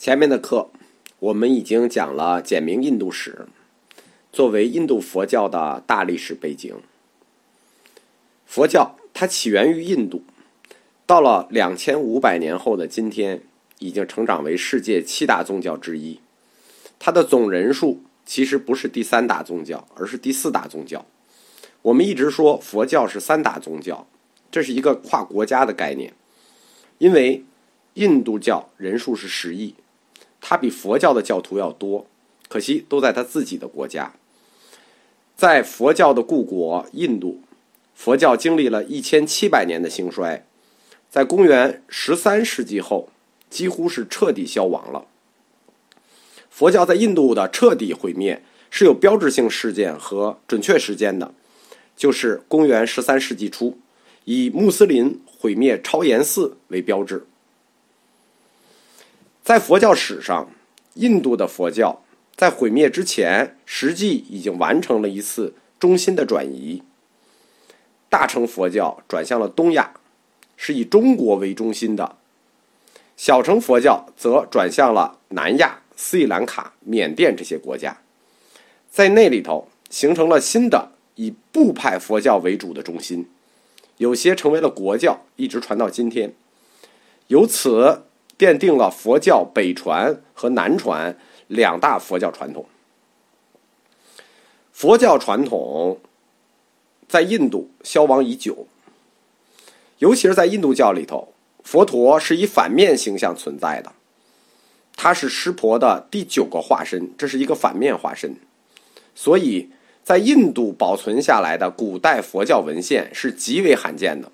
前面的课，我们已经讲了简明印度史，作为印度佛教的大历史背景。佛教它起源于印度，到了两千五百年后的今天，已经成长为世界七大宗教之一。它的总人数其实不是第三大宗教，而是第四大宗教。我们一直说佛教是三大宗教，这是一个跨国家的概念，因为印度教人数是十亿。他比佛教的教徒要多，可惜都在他自己的国家。在佛教的故国印度，佛教经历了一千七百年的兴衰，在公元十三世纪后，几乎是彻底消亡了。佛教在印度的彻底毁灭是有标志性事件和准确时间的，就是公元十三世纪初，以穆斯林毁灭超延寺为标志。在佛教史上，印度的佛教在毁灭之前，实际已经完成了一次中心的转移。大乘佛教转向了东亚，是以中国为中心的；小乘佛教则转向了南亚、斯里兰卡、缅甸这些国家，在那里头形成了新的以部派佛教为主的中心，有些成为了国教，一直传到今天。由此。奠定了佛教北传和南传两大佛教传统。佛教传统在印度消亡已久，尤其是在印度教里头，佛陀是以反面形象存在的，他是湿婆的第九个化身，这是一个反面化身，所以在印度保存下来的古代佛教文献是极为罕见的，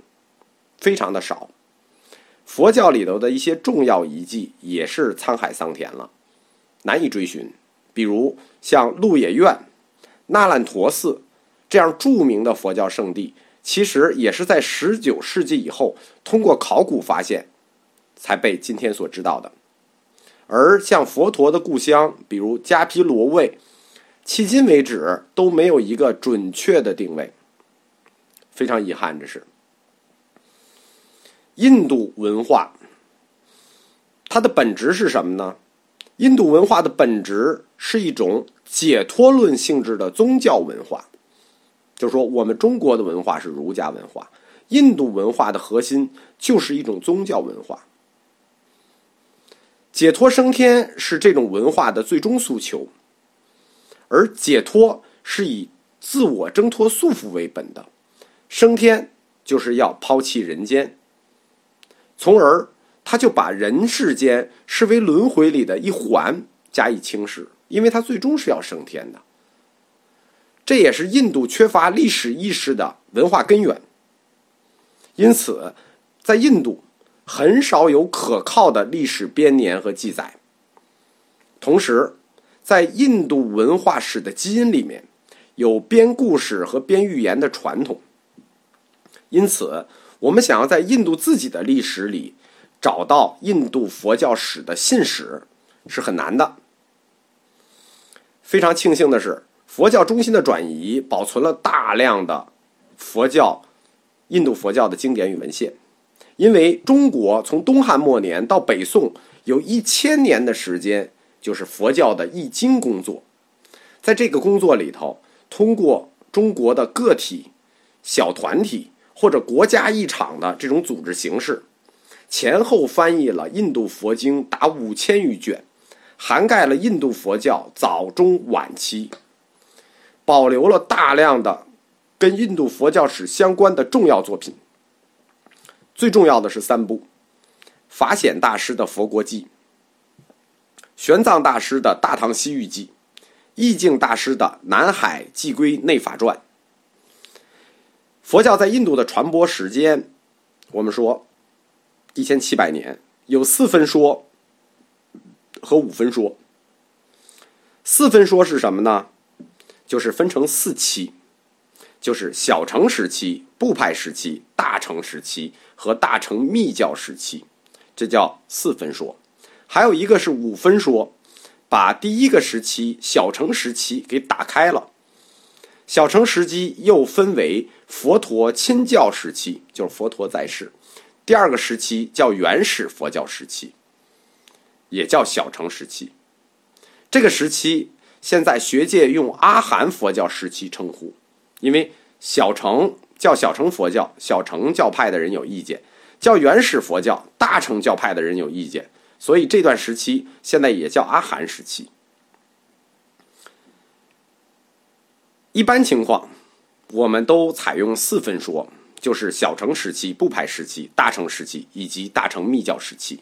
非常的少。佛教里头的一些重要遗迹也是沧海桑田了，难以追寻。比如像鹿野苑、那烂陀寺这样著名的佛教圣地，其实也是在十九世纪以后通过考古发现才被今天所知道的。而像佛陀的故乡，比如迦毗罗卫，迄今为止都没有一个准确的定位，非常遗憾，这是。印度文化，它的本质是什么呢？印度文化的本质是一种解脱论性质的宗教文化，就是说，我们中国的文化是儒家文化，印度文化的核心就是一种宗教文化。解脱升天是这种文化的最终诉求，而解脱是以自我挣脱束缚为本的，升天就是要抛弃人间。从而，他就把人世间视为轮回里的一环加以轻视，因为他最终是要升天的。这也是印度缺乏历史意识的文化根源。因此，在印度很少有可靠的历史编年和记载。同时，在印度文化史的基因里面，有编故事和编寓言的传统。因此。我们想要在印度自己的历史里找到印度佛教史的信史是很难的。非常庆幸的是，佛教中心的转移保存了大量的佛教、印度佛教的经典与文献。因为中国从东汉末年到北宋有一千年的时间，就是佛教的译经工作。在这个工作里头，通过中国的个体、小团体。或者国家一场的这种组织形式，前后翻译了印度佛经达五千余卷，涵盖了印度佛教早中晚期，保留了大量的跟印度佛教史相关的重要作品。最重要的是三部：法显大师的《佛国记》，玄奘大师的《大唐西域记》，意境大师的《南海寄归内法传》。佛教在印度的传播时间，我们说一千七百年，有四分说和五分说。四分说是什么呢？就是分成四期，就是小乘时期、部派时期、大乘时期和大乘密教时期，这叫四分说。还有一个是五分说，把第一个时期小乘时期给打开了。小乘时期又分为佛陀亲教时期，就是佛陀在世；第二个时期叫原始佛教时期。也叫小乘时期。这个时期现在学界用阿含佛教时期称呼，因为小乘叫小乘佛教，小乘教派的人有意见；叫原始佛教，大乘教派的人有意见，所以这段时期现在也叫阿含时期。一般情况，我们都采用四分说，就是小乘时期、不派时期、大乘时期以及大乘密教时期。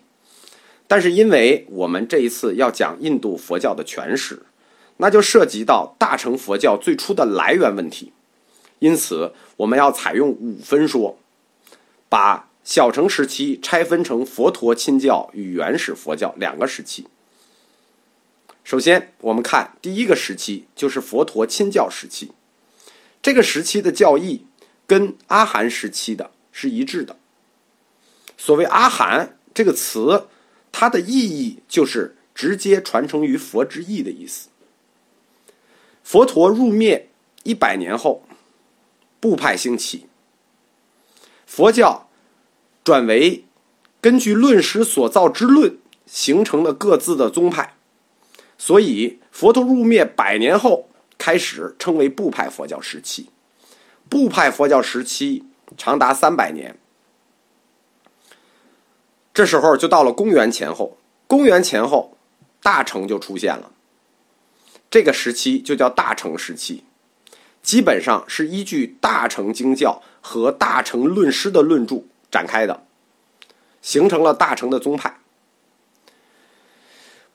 但是，因为我们这一次要讲印度佛教的全史，那就涉及到大乘佛教最初的来源问题，因此我们要采用五分说，把小乘时期拆分成佛陀亲教与原始佛教两个时期。首先，我们看第一个时期，就是佛陀亲教时期。这个时期的教义跟阿含时期的是一致的。所谓“阿含”这个词，它的意义就是直接传承于佛之意的意思。佛陀入灭一百年后，部派兴起，佛教转为根据论师所造之论形成了各自的宗派。所以，佛陀入灭百年后，开始称为部派佛教时期。部派佛教时期长达三百年。这时候就到了公元前后，公元前后，大乘就出现了。这个时期就叫大乘时期，基本上是依据大乘经教和大乘论师的论著展开的，形成了大乘的宗派。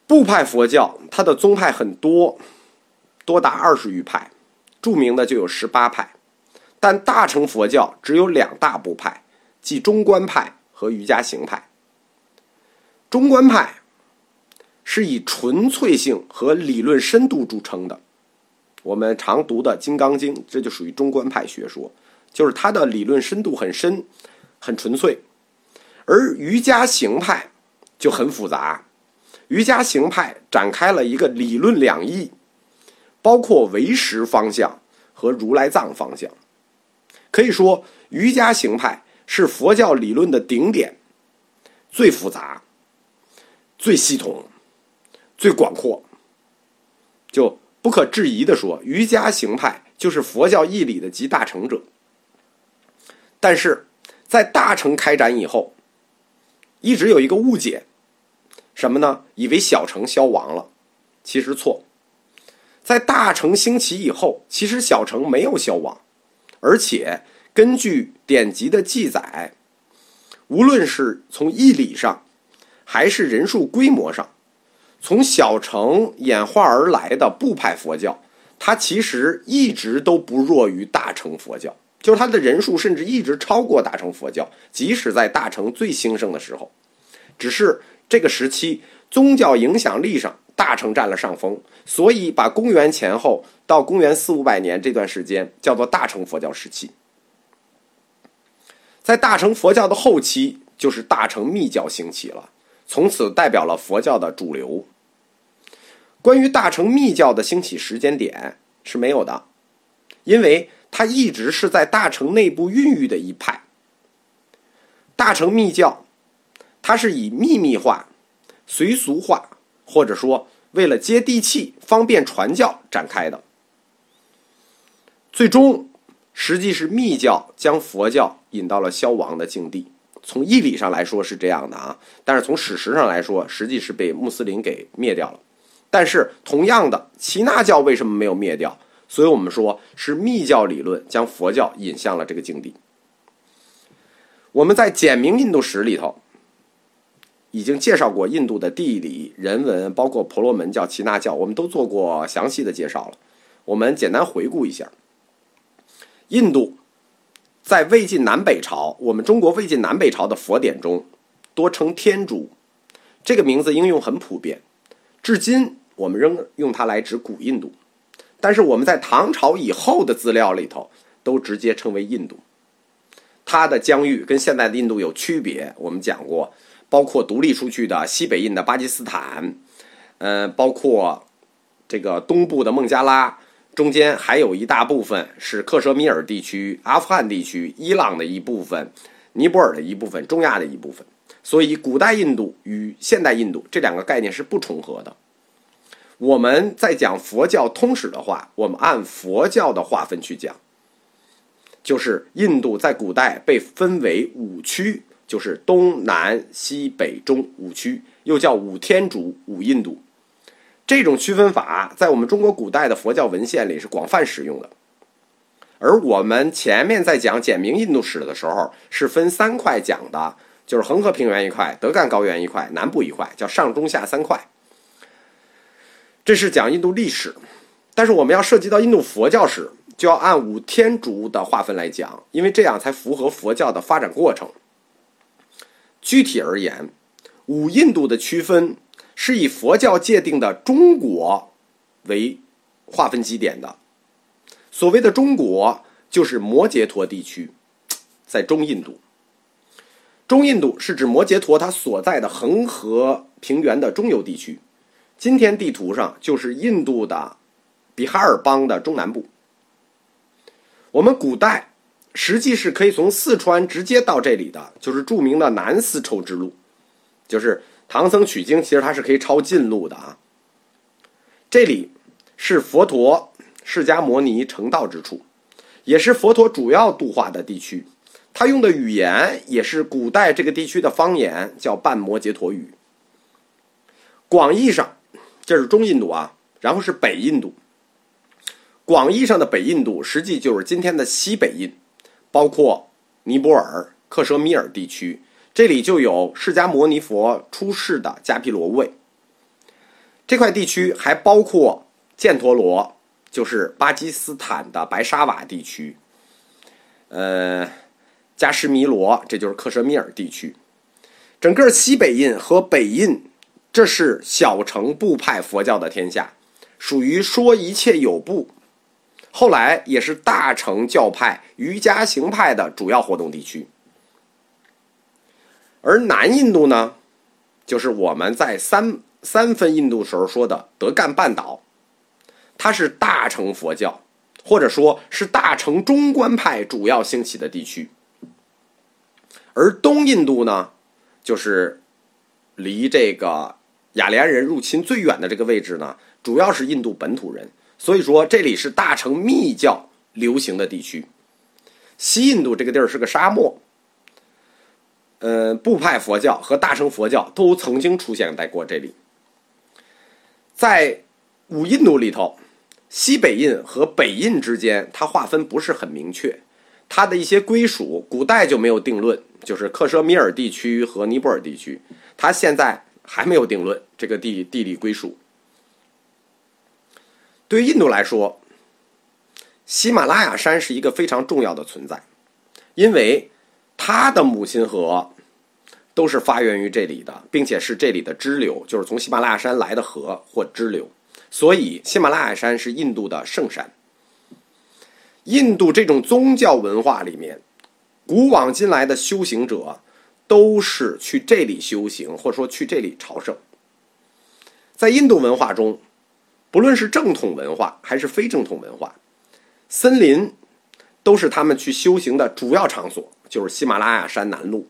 部派佛教，它的宗派很多，多达二十余派，著名的就有十八派。但大乘佛教只有两大部派，即中观派和瑜伽行派。中观派是以纯粹性和理论深度著称的，我们常读的《金刚经》，这就属于中观派学说，就是它的理论深度很深，很纯粹。而瑜伽行派就很复杂。瑜伽行派展开了一个理论两翼，包括唯识方向和如来藏方向。可以说，瑜伽行派是佛教理论的顶点，最复杂、最系统、最广阔。就不可置疑的说，瑜伽行派就是佛教义理的集大成者。但是在大乘开展以后，一直有一个误解。什么呢？以为小城消亡了，其实错。在大城兴起以后，其实小城没有消亡，而且根据典籍的记载，无论是从义理上，还是人数规模上，从小城演化而来的部派佛教，它其实一直都不弱于大乘佛教，就是它的人数甚至一直超过大乘佛教，即使在大乘最兴盛的时候，只是。这个时期，宗教影响力上，大乘占了上风，所以把公元前后到公元四五百年这段时间叫做大乘佛教时期。在大乘佛教的后期，就是大乘密教兴起了，从此代表了佛教的主流。关于大乘密教的兴起时间点是没有的，因为它一直是在大乘内部孕育的一派。大乘密教。它是以秘密化、随俗化，或者说为了接地气、方便传教展开的。最终，实际是密教将佛教引到了消亡的境地。从义理上来说是这样的啊，但是从史实上来说，实际是被穆斯林给灭掉了。但是，同样的，耆那教为什么没有灭掉？所以我们说是密教理论将佛教引向了这个境地。我们在简明印度史里头。已经介绍过印度的地理、人文，包括婆罗门教、耆那教，我们都做过详细的介绍了。我们简单回顾一下：印度在魏晋南北朝，我们中国魏晋南北朝的佛典中多称天竺，这个名字应用很普遍，至今我们仍用它来指古印度。但是我们在唐朝以后的资料里头，都直接称为印度。它的疆域跟现在的印度有区别，我们讲过。包括独立出去的西北印的巴基斯坦，呃，包括这个东部的孟加拉，中间还有一大部分是克什米尔地区、阿富汗地区、伊朗的一部分、尼泊尔的一部分、中亚的一部分。所以古代印度与现代印度这两个概念是不重合的。我们在讲佛教通史的话，我们按佛教的划分去讲，就是印度在古代被分为五区，就是东南西北中五区，又叫五天竺、五印度。这种区分法在我们中国古代的佛教文献里是广泛使用的。而我们前面在讲简明印度史的时候，是分三块讲的，就是恒河平原一块、德干高原一块、南部一块，叫上中下三块。这是讲印度历史，但是我们要涉及到印度佛教史，就要按五天竺的划分来讲，因为这样才符合佛教的发展过程。具体而言，五印度的区分是以佛教界定的中国为划分基点的。所谓的中国，就是摩羯陀地区，在中印度。中印度是指摩羯陀它所在的恒河平原的中游地区。今天地图上就是印度的比哈尔邦的中南部。我们古代实际是可以从四川直接到这里的，就是著名的南丝绸之路，就是唐僧取经，其实它是可以抄近路的啊。这里是佛陀释迦牟尼成道之处，也是佛陀主要度化的地区。他用的语言也是古代这个地区的方言，叫半摩羯陀语。广义上。这是中印度啊，然后是北印度。广义上的北印度，实际就是今天的西北印，包括尼泊尔、克什米尔地区，这里就有释迦牟尼佛出世的迦毗罗卫。这块地区还包括犍陀罗，就是巴基斯坦的白沙瓦地区。呃，加什弥罗，这就是克什米尔地区。整个西北印和北印。这是小乘部派佛教的天下，属于说一切有部。后来也是大乘教派瑜伽行派的主要活动地区。而南印度呢，就是我们在三三分印度时候说的德干半岛，它是大乘佛教，或者说是大乘中观派主要兴起的地区。而东印度呢，就是离这个。雅利安人入侵最远的这个位置呢，主要是印度本土人，所以说这里是大乘密教流行的地区。西印度这个地儿是个沙漠，呃，部派佛教和大乘佛教都曾经出现在过这里。在五印度里头，西北印和北印之间，它划分不是很明确，它的一些归属古代就没有定论，就是克什米尔地区和尼泊尔地区，它现在。还没有定论这个地地理归属。对于印度来说，喜马拉雅山是一个非常重要的存在，因为它的母亲河都是发源于这里的，并且是这里的支流，就是从喜马拉雅山来的河或支流，所以喜马拉雅山是印度的圣山。印度这种宗教文化里面，古往今来的修行者。都是去这里修行，或者说去这里朝圣。在印度文化中，不论是正统文化还是非正统文化，森林都是他们去修行的主要场所，就是喜马拉雅山南麓。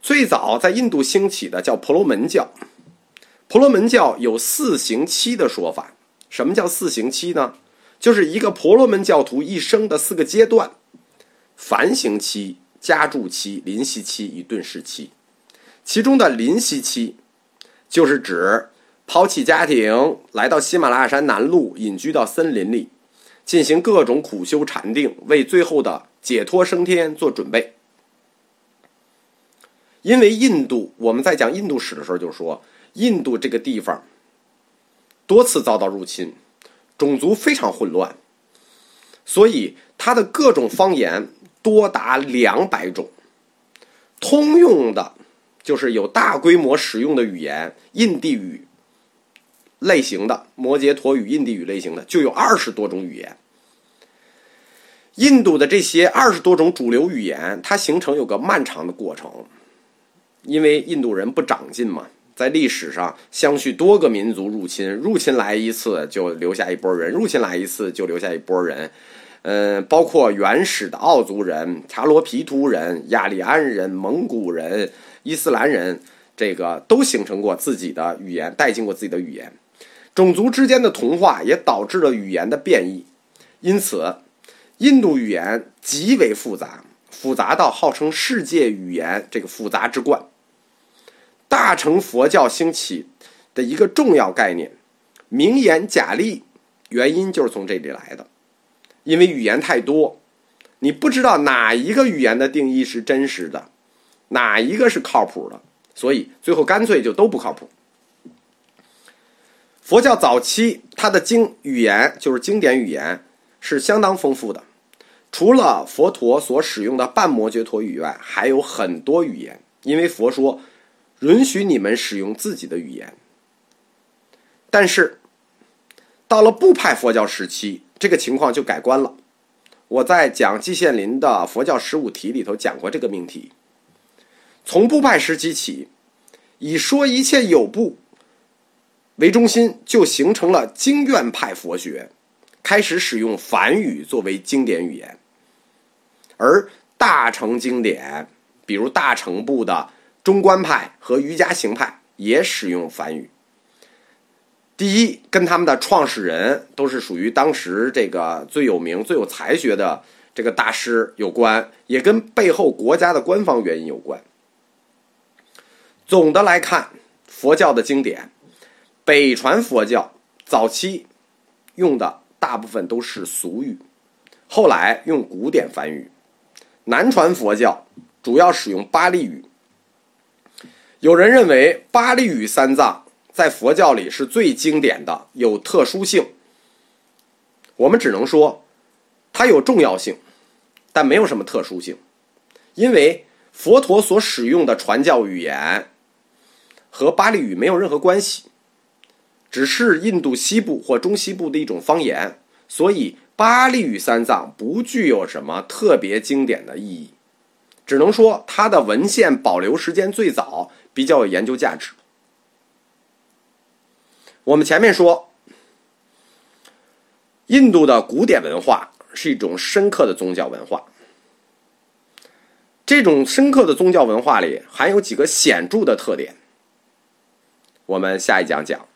最早在印度兴起的叫婆罗门教，婆罗门教有四行期的说法。什么叫四行期呢？就是一个婆罗门教徒一生的四个阶段：凡行期。家住期、临息期与顿世期，其中的临息期，就是指抛弃家庭，来到喜马拉雅山南麓，隐居到森林里，进行各种苦修禅定，为最后的解脱升天做准备。因为印度，我们在讲印度史的时候就说，印度这个地方多次遭到入侵，种族非常混乱，所以它的各种方言。多达两百种，通用的，就是有大规模使用的语言，印地语类型的摩羯陀语、印地语类型的就有二十多种语言。印度的这些二十多种主流语言，它形成有个漫长的过程，因为印度人不长进嘛，在历史上相续多个民族入侵，入侵来一次就留下一波人，入侵来一次就留下一波人。嗯，包括原始的奥族人、查罗皮图人、亚利安人、蒙古人、伊斯兰人，这个都形成过自己的语言，带进过自己的语言。种族之间的同化也导致了语言的变异，因此，印度语言极为复杂，复杂到号称世界语言这个复杂之冠。大乘佛教兴起的一个重要概念“名言假例”，原因就是从这里来的。因为语言太多，你不知道哪一个语言的定义是真实的，哪一个是靠谱的，所以最后干脆就都不靠谱。佛教早期它的经语言就是经典语言是相当丰富的，除了佛陀所使用的半摩羯陀语外，还有很多语言。因为佛说允许你们使用自己的语言，但是到了部派佛教时期。这个情况就改观了。我在讲季羡林的《佛教十五题》里头讲过这个命题。从部派时期起，以说一切有部为中心，就形成了经院派佛学，开始使用梵语作为经典语言。而大乘经典，比如大乘部的中观派和瑜伽行派，也使用梵语。第一，跟他们的创始人都是属于当时这个最有名、最有才学的这个大师有关，也跟背后国家的官方原因有关。总的来看，佛教的经典，北传佛教早期用的大部分都是俗语，后来用古典梵语；南传佛教主要使用巴利语。有人认为巴利语三藏。在佛教里是最经典的，有特殊性。我们只能说，它有重要性，但没有什么特殊性，因为佛陀所使用的传教语言和巴利语没有任何关系，只是印度西部或中西部的一种方言，所以巴利语三藏不具有什么特别经典的意义，只能说它的文献保留时间最早，比较有研究价值。我们前面说，印度的古典文化是一种深刻的宗教文化。这种深刻的宗教文化里含有几个显著的特点。我们下一讲讲。